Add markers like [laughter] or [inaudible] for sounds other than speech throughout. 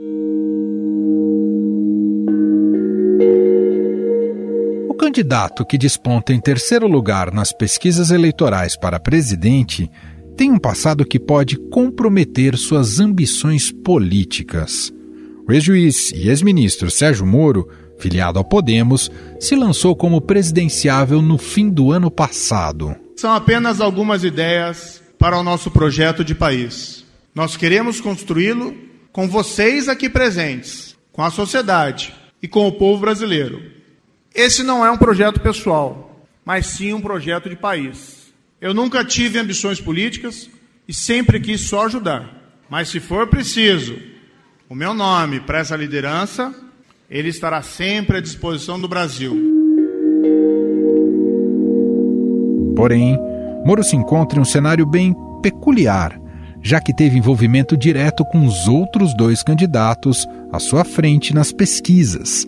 O candidato que desponta em terceiro lugar nas pesquisas eleitorais para presidente tem um passado que pode comprometer suas ambições políticas. O ex-juiz e ex-ministro Sérgio Moro, filiado ao Podemos, se lançou como presidenciável no fim do ano passado. São apenas algumas ideias para o nosso projeto de país. Nós queremos construí-lo com vocês aqui presentes, com a sociedade e com o povo brasileiro. Esse não é um projeto pessoal, mas sim um projeto de país. Eu nunca tive ambições políticas e sempre quis só ajudar. Mas se for preciso o meu nome para essa liderança, ele estará sempre à disposição do Brasil. Porém, Moro se encontra em um cenário bem peculiar, já que teve envolvimento direto com os outros dois candidatos à sua frente nas pesquisas.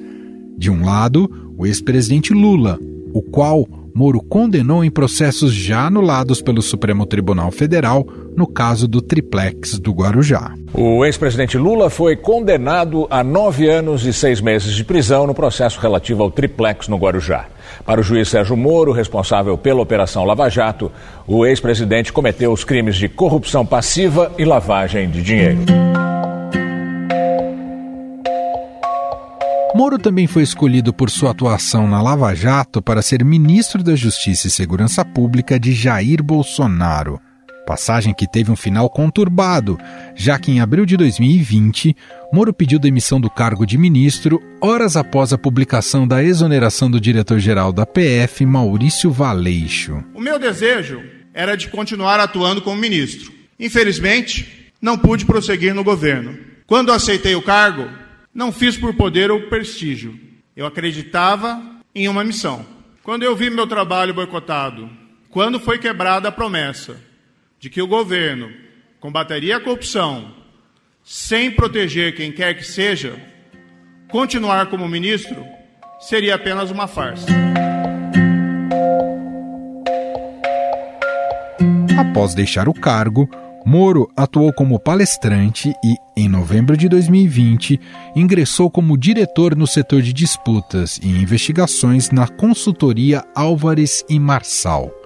De um lado, o ex-presidente Lula, o qual Moro condenou em processos já anulados pelo Supremo Tribunal Federal no caso do triplex do Guarujá. O ex-presidente Lula foi condenado a nove anos e seis meses de prisão no processo relativo ao triplex no Guarujá. Para o juiz Sérgio Moro, responsável pela Operação Lava Jato, o ex-presidente cometeu os crimes de corrupção passiva e lavagem de dinheiro. Moro também foi escolhido por sua atuação na Lava Jato para ser ministro da Justiça e Segurança Pública de Jair Bolsonaro. Passagem que teve um final conturbado, já que em abril de 2020, Moro pediu demissão do cargo de ministro horas após a publicação da exoneração do diretor-geral da PF, Maurício Valeixo. O meu desejo era de continuar atuando como ministro. Infelizmente, não pude prosseguir no governo. Quando aceitei o cargo, não fiz por poder ou prestígio. Eu acreditava em uma missão. Quando eu vi meu trabalho boicotado, quando foi quebrada a promessa de que o governo combateria a corrupção sem proteger quem quer que seja, continuar como ministro seria apenas uma farsa. Após deixar o cargo, Moro atuou como palestrante e, em novembro de 2020, ingressou como diretor no setor de disputas e investigações na consultoria Álvares e Marçal.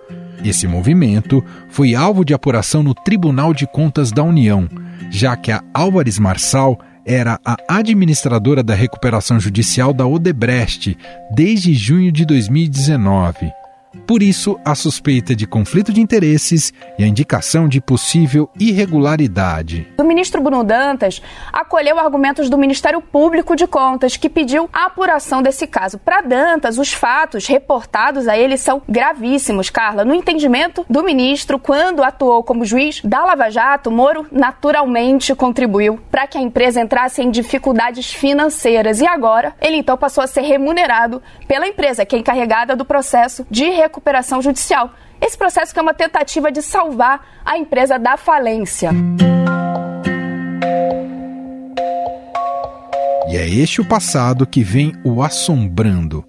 Esse movimento foi alvo de apuração no Tribunal de Contas da União, já que a Álvares Marçal era a administradora da recuperação judicial da Odebrecht desde junho de 2019. Por isso, a suspeita de conflito de interesses e a indicação de possível irregularidade. O ministro Bruno Dantas acolheu argumentos do Ministério Público de Contas, que pediu a apuração desse caso. Para Dantas, os fatos reportados a ele são gravíssimos, Carla. No entendimento do ministro, quando atuou como juiz da Lava Jato, Moro naturalmente contribuiu para que a empresa entrasse em dificuldades financeiras e agora ele então passou a ser remunerado pela empresa, que é encarregada do processo de recuperação judicial. Esse processo que é uma tentativa de salvar a empresa da falência. E é este o passado que vem o assombrando,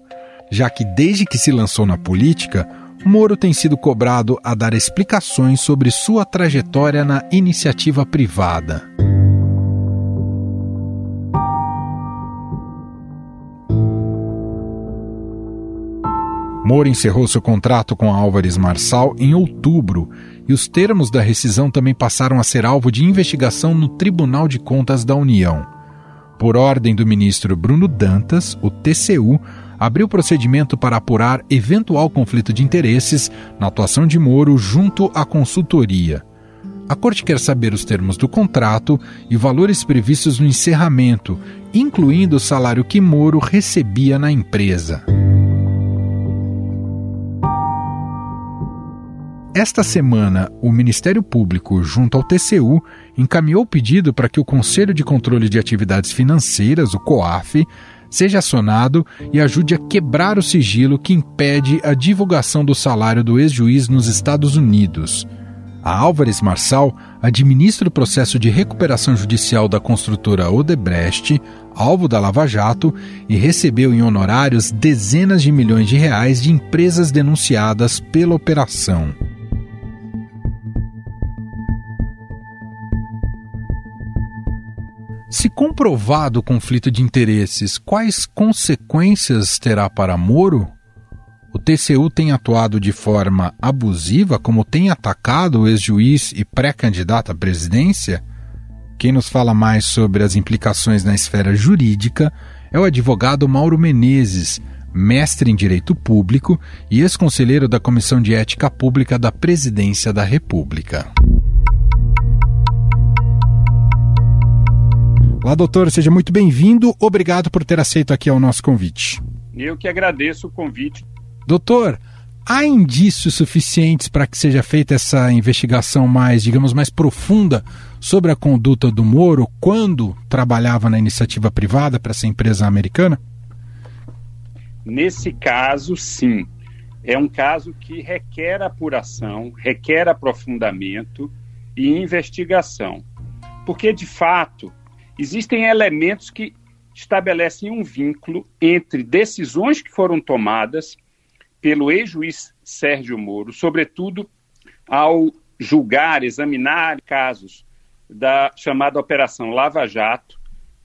já que desde que se lançou na política, Moro tem sido cobrado a dar explicações sobre sua trajetória na iniciativa privada. Moro encerrou seu contrato com a Álvares Marçal em outubro e os termos da rescisão também passaram a ser alvo de investigação no Tribunal de Contas da União. Por ordem do ministro Bruno Dantas, o TCU abriu procedimento para apurar eventual conflito de interesses na atuação de Moro junto à consultoria. A corte quer saber os termos do contrato e valores previstos no encerramento, incluindo o salário que Moro recebia na empresa. Esta semana, o Ministério Público, junto ao TCU, encaminhou o pedido para que o Conselho de Controle de Atividades Financeiras, o COAF, seja acionado e ajude a quebrar o sigilo que impede a divulgação do salário do ex-juiz nos Estados Unidos. A Álvares Marçal administra o processo de recuperação judicial da construtora Odebrecht, alvo da Lava Jato, e recebeu em honorários dezenas de milhões de reais de empresas denunciadas pela operação. Se comprovado o conflito de interesses, quais consequências terá para Moro? O TCU tem atuado de forma abusiva, como tem atacado o ex-juiz e pré-candidato à presidência? Quem nos fala mais sobre as implicações na esfera jurídica é o advogado Mauro Menezes, mestre em Direito Público e ex-conselheiro da Comissão de Ética Pública da Presidência da República. Olá, doutor, seja muito bem-vindo. Obrigado por ter aceito aqui ao nosso convite. Eu que agradeço o convite. Doutor, há indícios suficientes para que seja feita essa investigação mais, digamos, mais profunda sobre a conduta do Moro quando trabalhava na iniciativa privada para essa empresa americana? Nesse caso, sim. É um caso que requer apuração, requer aprofundamento e investigação. Porque, de fato, existem elementos que estabelecem um vínculo entre decisões que foram tomadas pelo ex-juiz Sérgio Moro, sobretudo ao julgar, examinar casos da chamada Operação Lava Jato,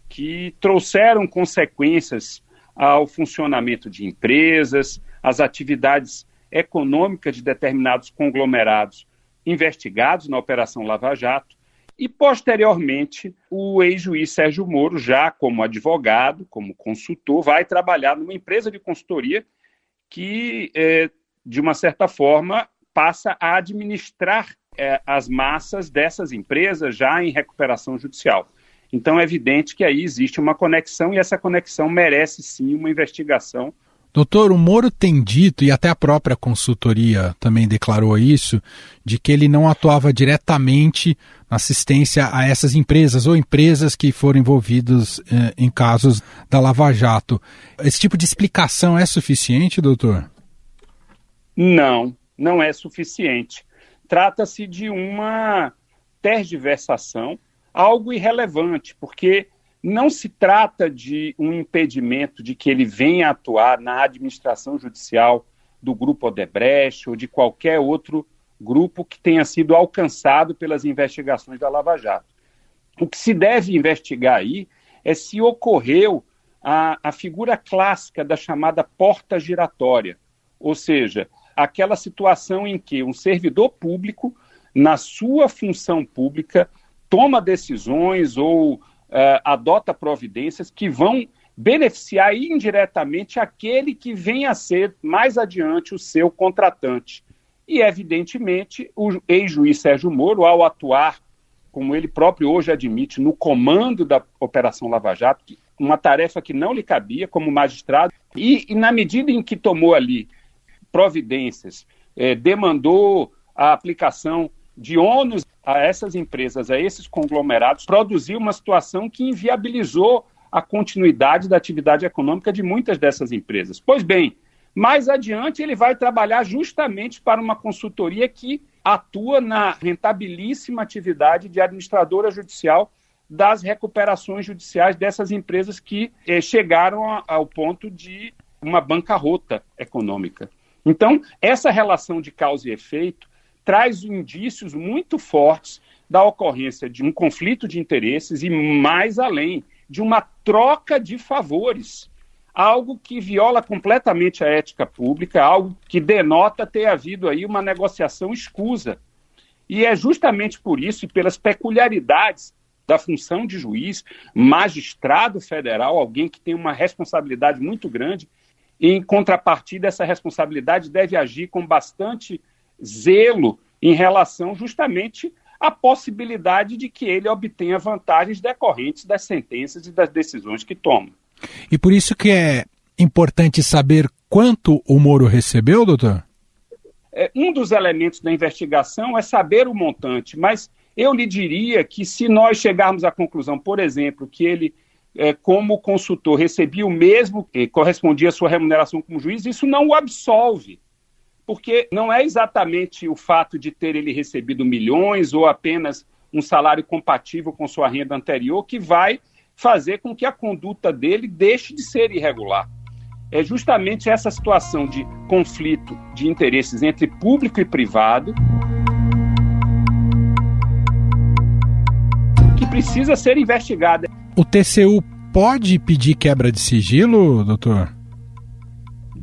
que trouxeram consequências ao funcionamento de empresas, às atividades econômicas de determinados conglomerados investigados na Operação Lava Jato, e, posteriormente, o ex-juiz Sérgio Moro, já como advogado, como consultor, vai trabalhar numa empresa de consultoria que, é, de uma certa forma, passa a administrar é, as massas dessas empresas já em recuperação judicial. Então é evidente que aí existe uma conexão e essa conexão merece sim uma investigação. Doutor, o Moro tem dito, e até a própria consultoria também declarou isso, de que ele não atuava diretamente na assistência a essas empresas ou empresas que foram envolvidas eh, em casos da Lava Jato. Esse tipo de explicação é suficiente, doutor? Não, não é suficiente. Trata-se de uma tergiversação algo irrelevante, porque não se trata de um impedimento de que ele venha atuar na administração judicial do grupo Odebrecht ou de qualquer outro grupo que tenha sido alcançado pelas investigações da Lava Jato. O que se deve investigar aí é se ocorreu a, a figura clássica da chamada porta giratória, ou seja, aquela situação em que um servidor público, na sua função pública, toma decisões ou uh, adota providências que vão beneficiar indiretamente aquele que vem a ser mais adiante o seu contratante. E, evidentemente, o ex-juiz Sérgio Moro, ao atuar, como ele próprio hoje admite, no comando da Operação Lava Jato, uma tarefa que não lhe cabia como magistrado, e, e na medida em que tomou ali providências, eh, demandou a aplicação de ônus a essas empresas, a esses conglomerados, produziu uma situação que inviabilizou a continuidade da atividade econômica de muitas dessas empresas. Pois bem, mais adiante ele vai trabalhar justamente para uma consultoria que atua na rentabilíssima atividade de administradora judicial das recuperações judiciais dessas empresas que eh, chegaram a, ao ponto de uma bancarrota econômica. Então, essa relação de causa e efeito traz indícios muito fortes da ocorrência de um conflito de interesses e, mais além, de uma troca de favores. Algo que viola completamente a ética pública, algo que denota ter havido aí uma negociação escusa. E é justamente por isso e pelas peculiaridades da função de juiz, magistrado federal, alguém que tem uma responsabilidade muito grande, em contrapartida, essa responsabilidade deve agir com bastante zelo em relação justamente à possibilidade de que ele obtenha vantagens decorrentes das sentenças e das decisões que toma. E por isso que é importante saber quanto o Moro recebeu, doutor? É, um dos elementos da investigação é saber o montante, mas eu lhe diria que se nós chegarmos à conclusão, por exemplo, que ele, é, como consultor, recebia o mesmo que correspondia à sua remuneração como juiz, isso não o absolve porque não é exatamente o fato de ter ele recebido milhões ou apenas um salário compatível com sua renda anterior que vai fazer com que a conduta dele deixe de ser irregular. É justamente essa situação de conflito de interesses entre público e privado que precisa ser investigada. O TCU pode pedir quebra de sigilo, doutor?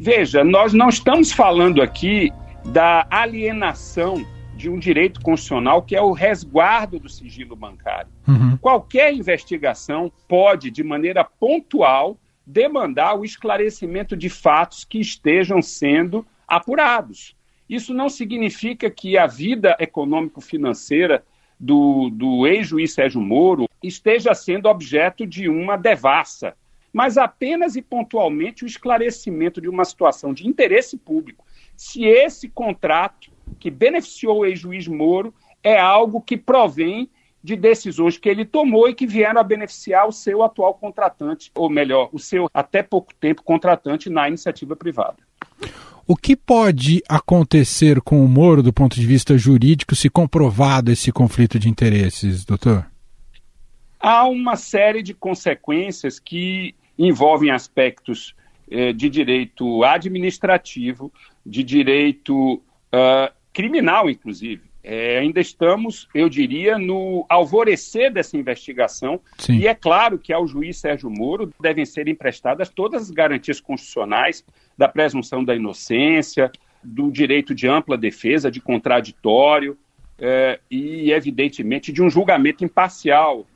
Veja, nós não estamos falando aqui da alienação de um direito constitucional que é o resguardo do sigilo bancário. Uhum. Qualquer investigação pode, de maneira pontual, demandar o esclarecimento de fatos que estejam sendo apurados. Isso não significa que a vida econômico-financeira do, do ex-juiz Sérgio Moro esteja sendo objeto de uma devassa, mas apenas e pontualmente o esclarecimento de uma situação de interesse público. Se esse contrato que beneficiou o ex-juiz Moro é algo que provém de decisões que ele tomou e que vieram a beneficiar o seu atual contratante, ou melhor, o seu até pouco tempo contratante na iniciativa privada. O que pode acontecer com o Moro do ponto de vista jurídico se comprovado esse conflito de interesses, doutor? Há uma série de consequências que envolvem aspectos eh, de direito administrativo, de direito uh, criminal, inclusive. É, ainda estamos, eu diria, no alvorecer dessa investigação. Sim. E é claro que ao juiz Sérgio Moro devem ser emprestadas todas as garantias constitucionais da presunção da inocência, do direito de ampla defesa, de contraditório é, e, evidentemente, de um julgamento imparcial.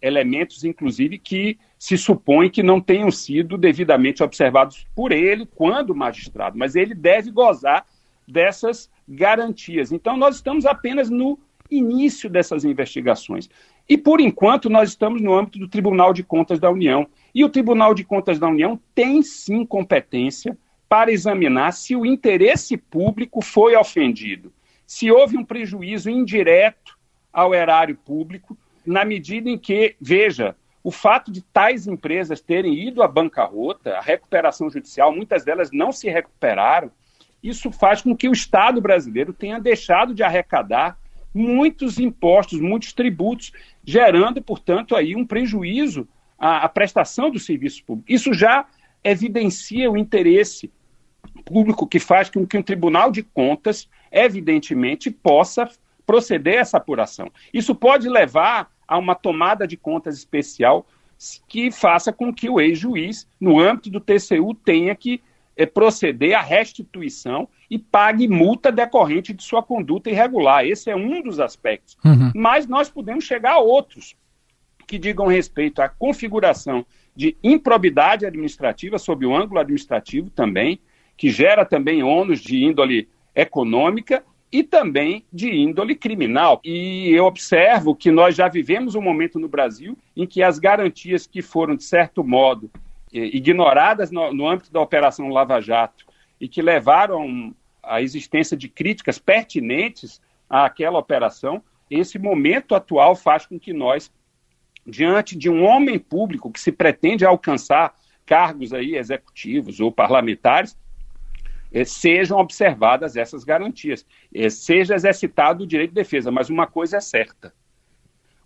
Elementos, inclusive, que se supõe que não tenham sido devidamente observados por ele quando magistrado, mas ele deve gozar dessas garantias. Então, nós estamos apenas no início dessas investigações. E, por enquanto, nós estamos no âmbito do Tribunal de Contas da União. E o Tribunal de Contas da União tem sim competência para examinar se o interesse público foi ofendido, se houve um prejuízo indireto ao erário público, na medida em que, veja, o fato de tais empresas terem ido à bancarrota, a recuperação judicial, muitas delas não se recuperaram, isso faz com que o Estado brasileiro tenha deixado de arrecadar muitos impostos, muitos tributos, gerando, portanto, aí um prejuízo à, à prestação do serviço público. Isso já evidencia o interesse público que faz com que um Tribunal de Contas, evidentemente, possa proceder a essa apuração. Isso pode levar a uma tomada de contas especial que faça com que o ex-juiz, no âmbito do TCU, tenha que é, proceder à restituição e pague multa decorrente de sua conduta irregular. Esse é um dos aspectos. Uhum. Mas nós podemos chegar a outros que digam respeito à configuração de improbidade administrativa, sob o ângulo administrativo também, que gera também ônus de índole econômica e também de índole criminal. E eu observo que nós já vivemos um momento no Brasil em que as garantias que foram, de certo modo, ignoradas no, no âmbito da Operação Lava Jato e que levaram à existência de críticas pertinentes àquela operação, esse momento atual faz com que nós, diante de um homem público que se pretende alcançar cargos aí executivos ou parlamentares, eh, sejam observadas essas garantias, eh, seja exercitado o direito de defesa. Mas uma coisa é certa: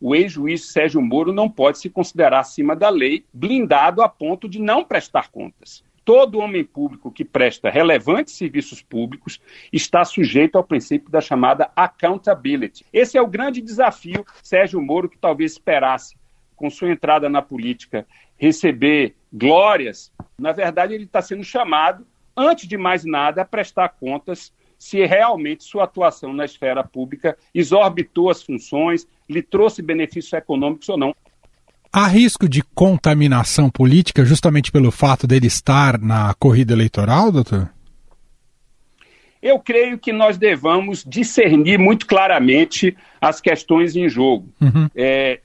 o ex-juiz Sérgio Moro não pode se considerar acima da lei, blindado a ponto de não prestar contas. Todo homem público que presta relevantes serviços públicos está sujeito ao princípio da chamada accountability. Esse é o grande desafio, Sérgio Moro, que talvez esperasse, com sua entrada na política, receber glórias. Na verdade, ele está sendo chamado, antes de mais nada, a prestar contas se realmente sua atuação na esfera pública exorbitou as funções, lhe trouxe benefícios econômicos ou não. Há risco de contaminação política justamente pelo fato dele estar na corrida eleitoral, doutor? Eu creio que nós devamos discernir muito claramente as questões em jogo. Uhum. É,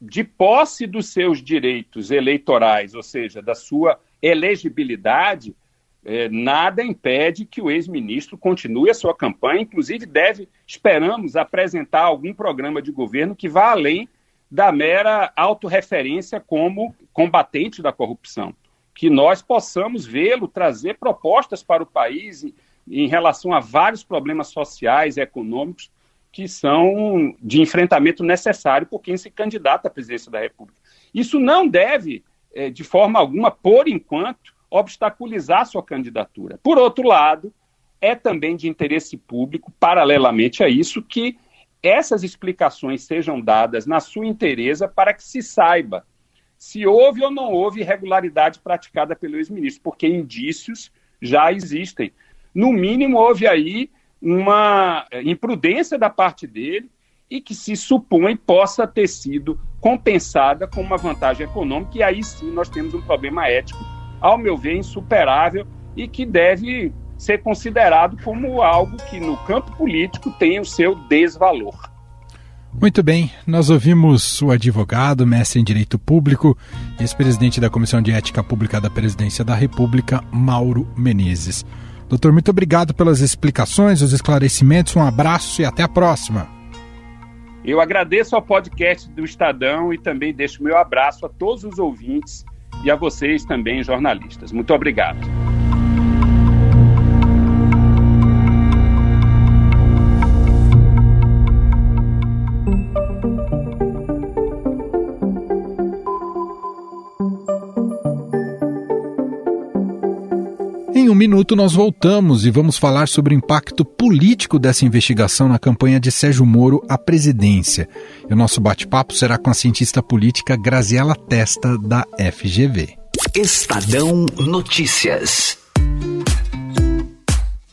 de posse dos seus direitos eleitorais, ou seja, da sua elegibilidade, é, nada impede que o ex-ministro continue a sua campanha, inclusive deve, esperamos, apresentar algum programa de governo que vá além da mera autorreferência como combatente da corrupção. Que nós possamos vê-lo trazer propostas para o país em, em relação a vários problemas sociais e econômicos que são de enfrentamento necessário por quem se candidata à presidência da República. Isso não deve, é, de forma alguma, por enquanto, obstaculizar sua candidatura. Por outro lado, é também de interesse público, paralelamente a isso, que essas explicações sejam dadas na sua inteireza para que se saiba se houve ou não houve irregularidade praticada pelo ex-ministro, porque indícios já existem. No mínimo, houve aí uma imprudência da parte dele e que se supõe possa ter sido compensada com uma vantagem econômica, e aí sim nós temos um problema ético, ao meu ver, insuperável e que deve ser considerado como algo que no campo político tem o seu desvalor. Muito bem, nós ouvimos o advogado, mestre em Direito Público, ex-presidente da Comissão de Ética Pública da Presidência da República, Mauro Menezes. Doutor, muito obrigado pelas explicações, os esclarecimentos, um abraço e até a próxima. Eu agradeço ao podcast do Estadão e também deixo meu abraço a todos os ouvintes e a vocês também, jornalistas. Muito obrigado. Um minuto, nós voltamos e vamos falar sobre o impacto político dessa investigação na campanha de Sérgio Moro à presidência. E o nosso bate-papo será com a cientista política Graziela Testa, da FGV. Estadão Notícias.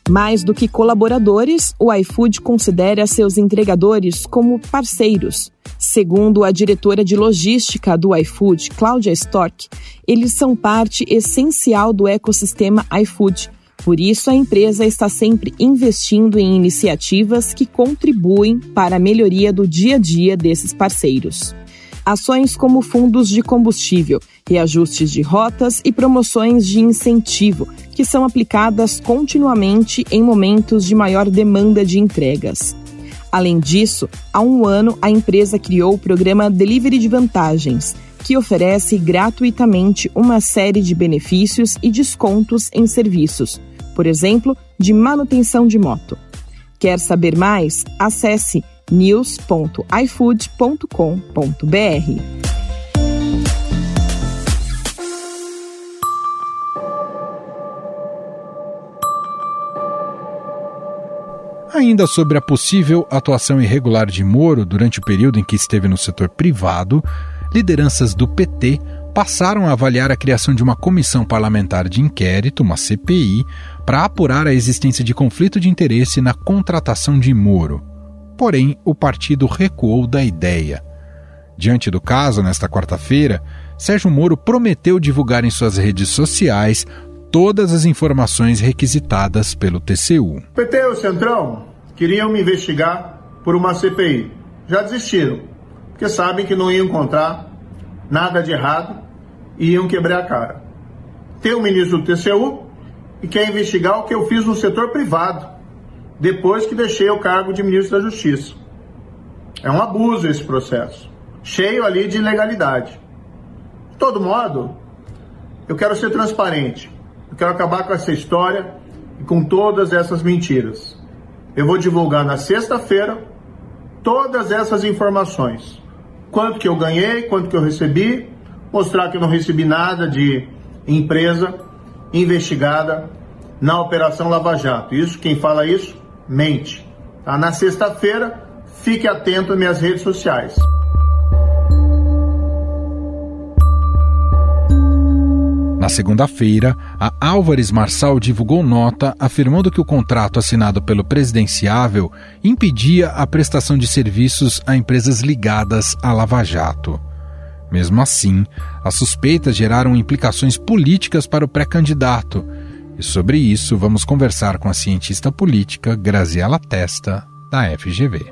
Mais do que colaboradores, o iFood considera seus entregadores como parceiros. Segundo a diretora de logística do iFood, Cláudia Stork, eles são parte essencial do ecossistema iFood. Por isso, a empresa está sempre investindo em iniciativas que contribuem para a melhoria do dia a dia desses parceiros. Ações como fundos de combustível, reajustes de rotas e promoções de incentivo, que são aplicadas continuamente em momentos de maior demanda de entregas. Além disso, há um ano a empresa criou o programa Delivery de Vantagens, que oferece gratuitamente uma série de benefícios e descontos em serviços, por exemplo, de manutenção de moto. Quer saber mais? Acesse news.ifood.com.br. Ainda sobre a possível atuação irregular de Moro durante o período em que esteve no setor privado, lideranças do PT passaram a avaliar a criação de uma comissão parlamentar de inquérito, uma CPI, para apurar a existência de conflito de interesse na contratação de Moro. Porém, o partido recuou da ideia. Diante do caso, nesta quarta-feira, Sérgio Moro prometeu divulgar em suas redes sociais todas as informações requisitadas pelo TCU. PT e o Centrão queriam me investigar por uma CPI. Já desistiram, porque sabem que não iam encontrar nada de errado e iam quebrar a cara. Tem o ministro do TCU e quer investigar o que eu fiz no setor privado, depois que deixei o cargo de ministro da Justiça. É um abuso esse processo, cheio ali de ilegalidade. De todo modo, eu quero ser transparente. Eu quero acabar com essa história e com todas essas mentiras. Eu vou divulgar na sexta-feira todas essas informações. Quanto que eu ganhei, quanto que eu recebi, mostrar que eu não recebi nada de empresa investigada na Operação Lava Jato. Isso, quem fala isso, mente. Tá? Na sexta-feira, fique atento às minhas redes sociais. Na segunda-feira, a Álvares Marçal divulgou nota afirmando que o contrato assinado pelo presidenciável impedia a prestação de serviços a empresas ligadas à Lava Jato. Mesmo assim, as suspeitas geraram implicações políticas para o pré-candidato. E sobre isso vamos conversar com a cientista política Graziela Testa, da FGV.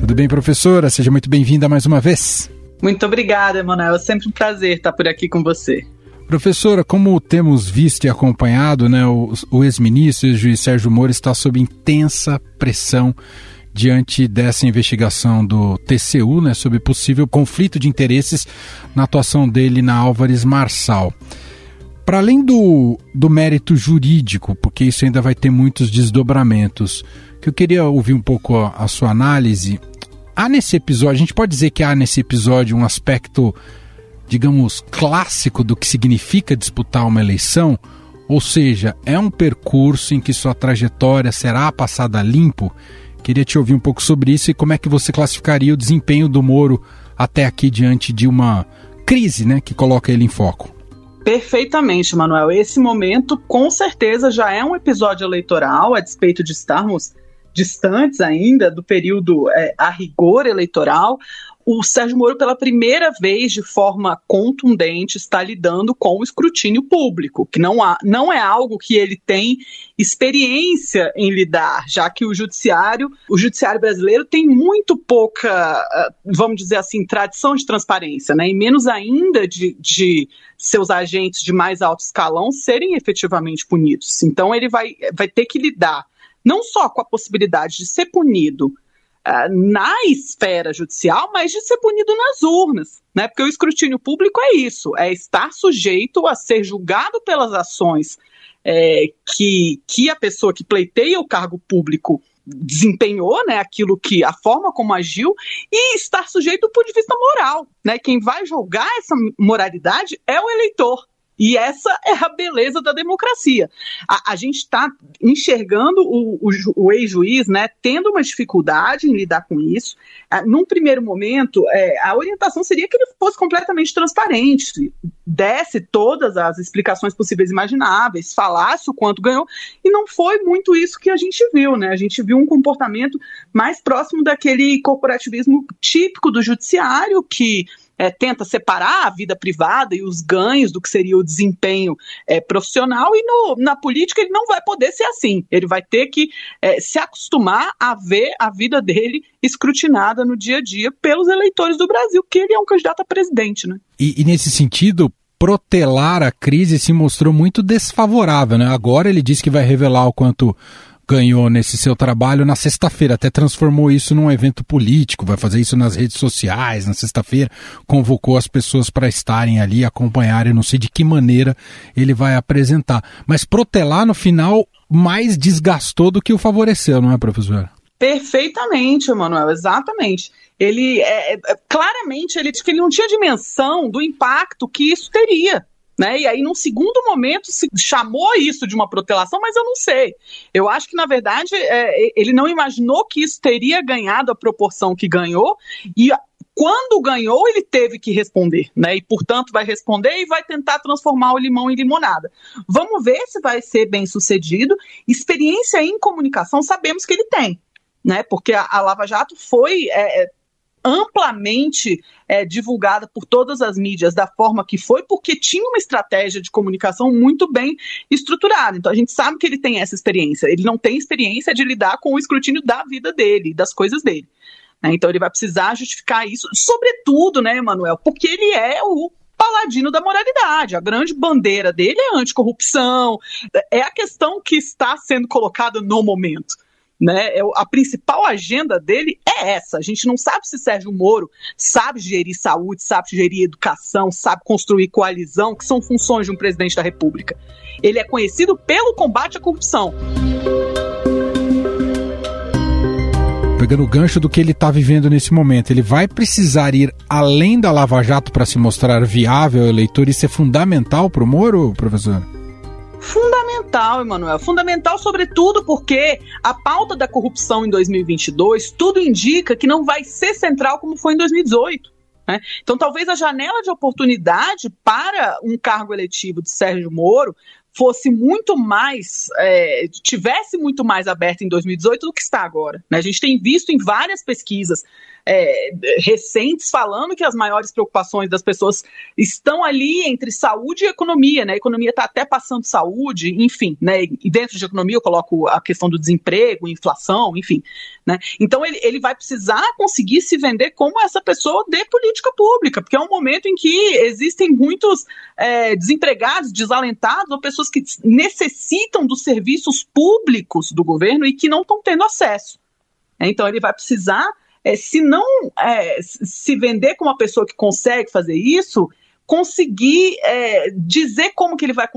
Tudo bem, professora? Seja muito bem-vinda mais uma vez. Muito obrigada, Emanuel. É sempre um prazer estar por aqui com você. Professora, como temos visto e acompanhado, né, o, o ex-ministro, o juiz Sérgio Moro, está sob intensa pressão diante dessa investigação do TCU, né, sobre possível conflito de interesses na atuação dele na Álvares Marçal. Para além do, do mérito jurídico, porque isso ainda vai ter muitos desdobramentos, que eu queria ouvir um pouco a, a sua análise, há nesse episódio, a gente pode dizer que há nesse episódio um aspecto, digamos, clássico do que significa disputar uma eleição? Ou seja, é um percurso em que sua trajetória será passada limpo? Queria te ouvir um pouco sobre isso e como é que você classificaria o desempenho do Moro até aqui diante de uma crise né, que coloca ele em foco? Perfeitamente, Manuel. Esse momento, com certeza, já é um episódio eleitoral, a despeito de estarmos distantes ainda do período é, a rigor eleitoral o Sérgio Moro, pela primeira vez, de forma contundente, está lidando com o escrutínio público, que não, há, não é algo que ele tem experiência em lidar, já que o judiciário, o judiciário brasileiro tem muito pouca, ah, vamos dizer assim, tradição de transparência, né? E menos ainda de, de seus agentes de mais alto escalão serem efetivamente punidos. Então ele vai, vai ter que lidar não só com a possibilidade de ser punido uh, na esfera judicial, mas de ser punido nas urnas. Né? Porque o escrutínio público é isso: é estar sujeito a ser julgado pelas ações é, que, que a pessoa que pleiteia o cargo público desempenhou, né, aquilo que a forma como agiu e estar sujeito do ponto de vista moral, né? Quem vai julgar essa moralidade é o eleitor. E essa é a beleza da democracia. A, a gente está enxergando o, o, o ex-juiz né, tendo uma dificuldade em lidar com isso. Ah, num primeiro momento, é, a orientação seria que ele fosse completamente transparente, desse todas as explicações possíveis e imagináveis, falasse o quanto ganhou, e não foi muito isso que a gente viu. Né? A gente viu um comportamento mais próximo daquele corporativismo típico do judiciário, que é, tenta separar a vida privada e os ganhos do que seria o desempenho é, profissional, e no, na política ele não vai poder ser assim. Ele vai ter que é, se acostumar a ver a vida dele escrutinada no dia a dia pelos eleitores do Brasil, que ele é um candidato a presidente. Né? E, e nesse sentido, protelar a crise se mostrou muito desfavorável. Né? Agora ele diz que vai revelar o quanto ganhou nesse seu trabalho na sexta-feira, até transformou isso num evento político, vai fazer isso nas redes sociais na sexta-feira, convocou as pessoas para estarem ali, acompanharem, não sei de que maneira ele vai apresentar. Mas protelar no final mais desgastou do que o favoreceu, não é, professor? Perfeitamente, Emanuel, exatamente. Ele é, é, claramente ele disse que ele não tinha dimensão do impacto que isso teria. Né? E aí, num segundo momento, se chamou isso de uma protelação, mas eu não sei. Eu acho que, na verdade, é, ele não imaginou que isso teria ganhado a proporção que ganhou, e quando ganhou, ele teve que responder, né? E, portanto, vai responder e vai tentar transformar o limão em limonada. Vamos ver se vai ser bem sucedido. Experiência em comunicação sabemos que ele tem. Né, porque a, a Lava Jato foi é, é amplamente é, divulgada por todas as mídias da forma que foi, porque tinha uma estratégia de comunicação muito bem estruturada. Então a gente sabe que ele tem essa experiência. Ele não tem experiência de lidar com o escrutínio da vida dele, das coisas dele. Né? Então ele vai precisar justificar isso, sobretudo, né, Emanuel, porque ele é o paladino da moralidade. A grande bandeira dele é anticorrupção, é a questão que está sendo colocada no momento. Né? É a principal agenda dele é essa. A gente não sabe se Sérgio Moro sabe gerir saúde, sabe gerir educação, sabe construir coalizão, que são funções de um presidente da República. Ele é conhecido pelo combate à corrupção. Pegando o gancho do que ele está vivendo nesse momento, ele vai precisar ir além da Lava Jato para se mostrar viável eleitor. Isso é fundamental para o Moro, professor? Fundamental, Emanuel. Fundamental, sobretudo, porque a pauta da corrupção em 2022 tudo indica que não vai ser central como foi em 2018. Né? Então, talvez a janela de oportunidade para um cargo eletivo de Sérgio Moro fosse muito mais, é, tivesse muito mais aberta em 2018 do que está agora. Né? A gente tem visto em várias pesquisas é, recentes falando que as maiores preocupações das pessoas estão ali entre saúde e economia, né? A economia está até passando saúde, enfim, né? E dentro de economia eu coloco a questão do desemprego, inflação, enfim, né? Então ele, ele vai precisar conseguir se vender como essa pessoa de política pública, porque é um momento em que existem muitos é, desempregados, desalentados, ou pessoas que necessitam dos serviços públicos do governo e que não estão tendo acesso. Então ele vai precisar é, se não é, se vender como uma pessoa que consegue fazer isso, conseguir é, dizer como que ele vai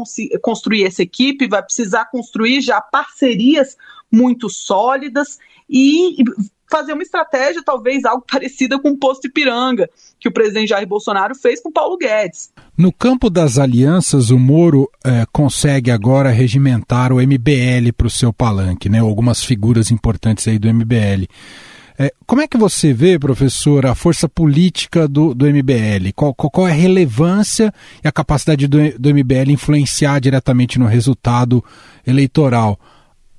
construir essa equipe, vai precisar construir já parcerias muito sólidas e fazer uma estratégia, talvez algo [laughs] parecida com o posto Ipiranga, que o presidente Jair Bolsonaro fez com Paulo Guedes. No campo das alianças, o Moro é, consegue agora regimentar o MBL para o seu palanque, né? Algumas figuras importantes aí do MBL. É, como é que você vê, professor, a força política do, do MBL? Qual, qual, é a relevância e a capacidade do, do MBL influenciar diretamente no resultado eleitoral?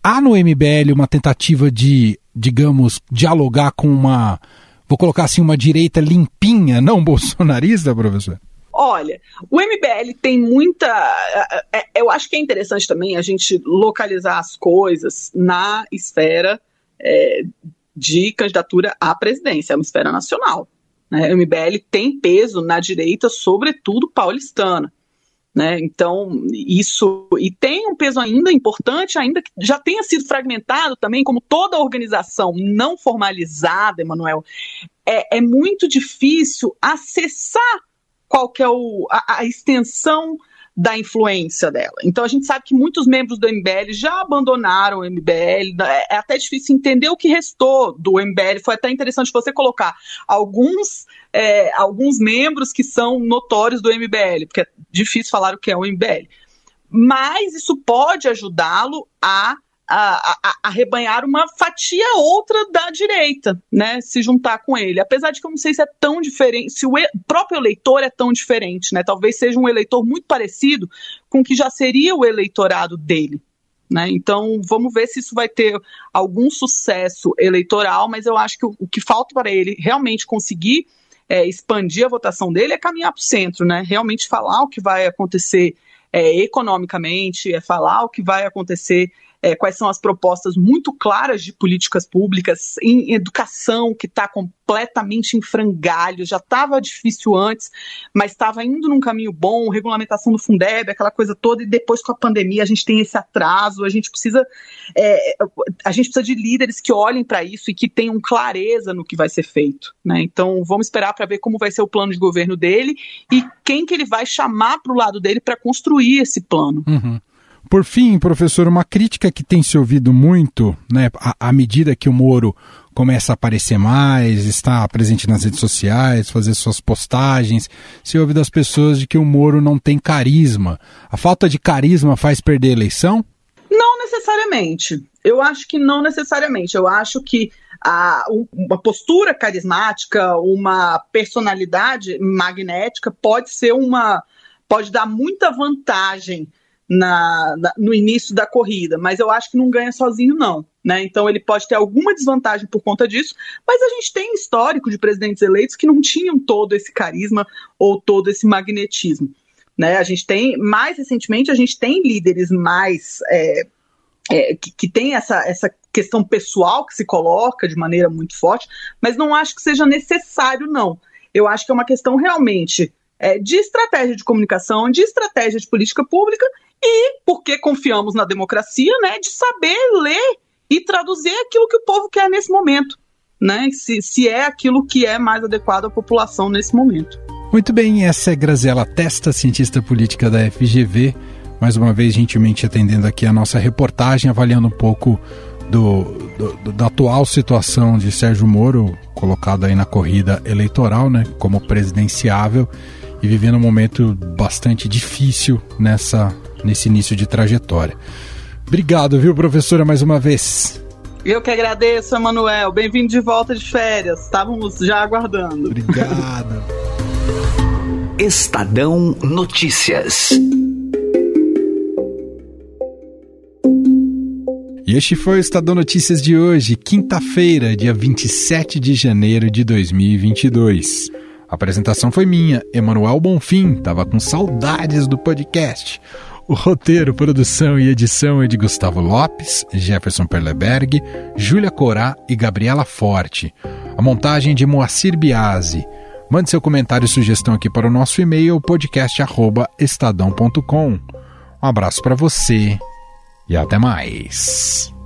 Há no MBL uma tentativa de, digamos, dialogar com uma, vou colocar assim, uma direita limpinha, não [laughs] bolsonarista, professor? Olha, o MBL tem muita. É, é, eu acho que é interessante também a gente localizar as coisas na esfera é, de candidatura à presidência, é uma esfera nacional. Né? O MBL tem peso na direita, sobretudo paulistana. Né? Então, isso. E tem um peso ainda importante, ainda que já tenha sido fragmentado também, como toda organização não formalizada, Emanuel, é, é muito difícil acessar qual que é o, a, a extensão da influência dela. Então a gente sabe que muitos membros do MBL já abandonaram o MBL, né? é até difícil entender o que restou do MBL. Foi até interessante você colocar alguns, é, alguns membros que são notórios do MBL, porque é difícil falar o que é o MBL. Mas isso pode ajudá-lo a a, a, a, rebanhar uma fatia outra da direita, né? Se juntar com ele. Apesar de que eu não sei se é tão diferente, se o próprio eleitor é tão diferente, né? Talvez seja um eleitor muito parecido com o que já seria o eleitorado dele. Né? Então, vamos ver se isso vai ter algum sucesso eleitoral, mas eu acho que o, o que falta para ele realmente conseguir é, expandir a votação dele é caminhar para o centro, né? realmente falar o que vai acontecer é, economicamente, é falar o que vai acontecer é, quais são as propostas muito claras de políticas públicas em educação, que está completamente em frangalho, já estava difícil antes, mas estava indo num caminho bom, regulamentação do Fundeb, aquela coisa toda, e depois com a pandemia a gente tem esse atraso, a gente precisa, é, a gente precisa de líderes que olhem para isso e que tenham clareza no que vai ser feito. Né? Então vamos esperar para ver como vai ser o plano de governo dele e quem que ele vai chamar para o lado dele para construir esse plano. Uhum. Por fim, professor, uma crítica que tem se ouvido muito, né, à, medida que o Moro começa a aparecer mais, está presente nas redes sociais, fazer suas postagens, se ouve das pessoas de que o Moro não tem carisma. A falta de carisma faz perder a eleição? Não necessariamente. Eu acho que não necessariamente. Eu acho que a, uma postura carismática, uma personalidade magnética pode ser uma. pode dar muita vantagem na, na, no início da corrida, mas eu acho que não ganha sozinho, não. Né? Então ele pode ter alguma desvantagem por conta disso, mas a gente tem histórico de presidentes eleitos que não tinham todo esse carisma ou todo esse magnetismo. Né? A gente tem, mais recentemente, a gente tem líderes mais. É, é, que, que tem essa, essa questão pessoal que se coloca de maneira muito forte, mas não acho que seja necessário, não. Eu acho que é uma questão realmente é, de estratégia de comunicação, de estratégia de política pública e porque confiamos na democracia, né, de saber ler e traduzir aquilo que o povo quer nesse momento, né, se, se é aquilo que é mais adequado à população nesse momento. Muito bem, essa é Graziela Testa, cientista política da FGV, mais uma vez gentilmente atendendo aqui a nossa reportagem, avaliando um pouco do, do, da atual situação de Sérgio Moro, colocado aí na corrida eleitoral, né, como presidenciável, e vivendo um momento bastante difícil nessa nesse início de trajetória. Obrigado, viu, professora, mais uma vez. Eu que agradeço, Emanuel. Bem-vindo de volta de férias. Estávamos já aguardando. Obrigado. [laughs] Estadão Notícias. E este foi o Estadão Notícias de hoje, quinta-feira, dia 27 de janeiro de 2022. A apresentação foi minha, Emanuel Bonfim, tava com saudades do podcast. O roteiro, produção e edição é de Gustavo Lopes, Jefferson Perleberg, Júlia Corá e Gabriela Forte. A montagem de Moacir Biasi. Mande seu comentário e sugestão aqui para o nosso e-mail podcast@estadão.com. Um abraço para você e até mais.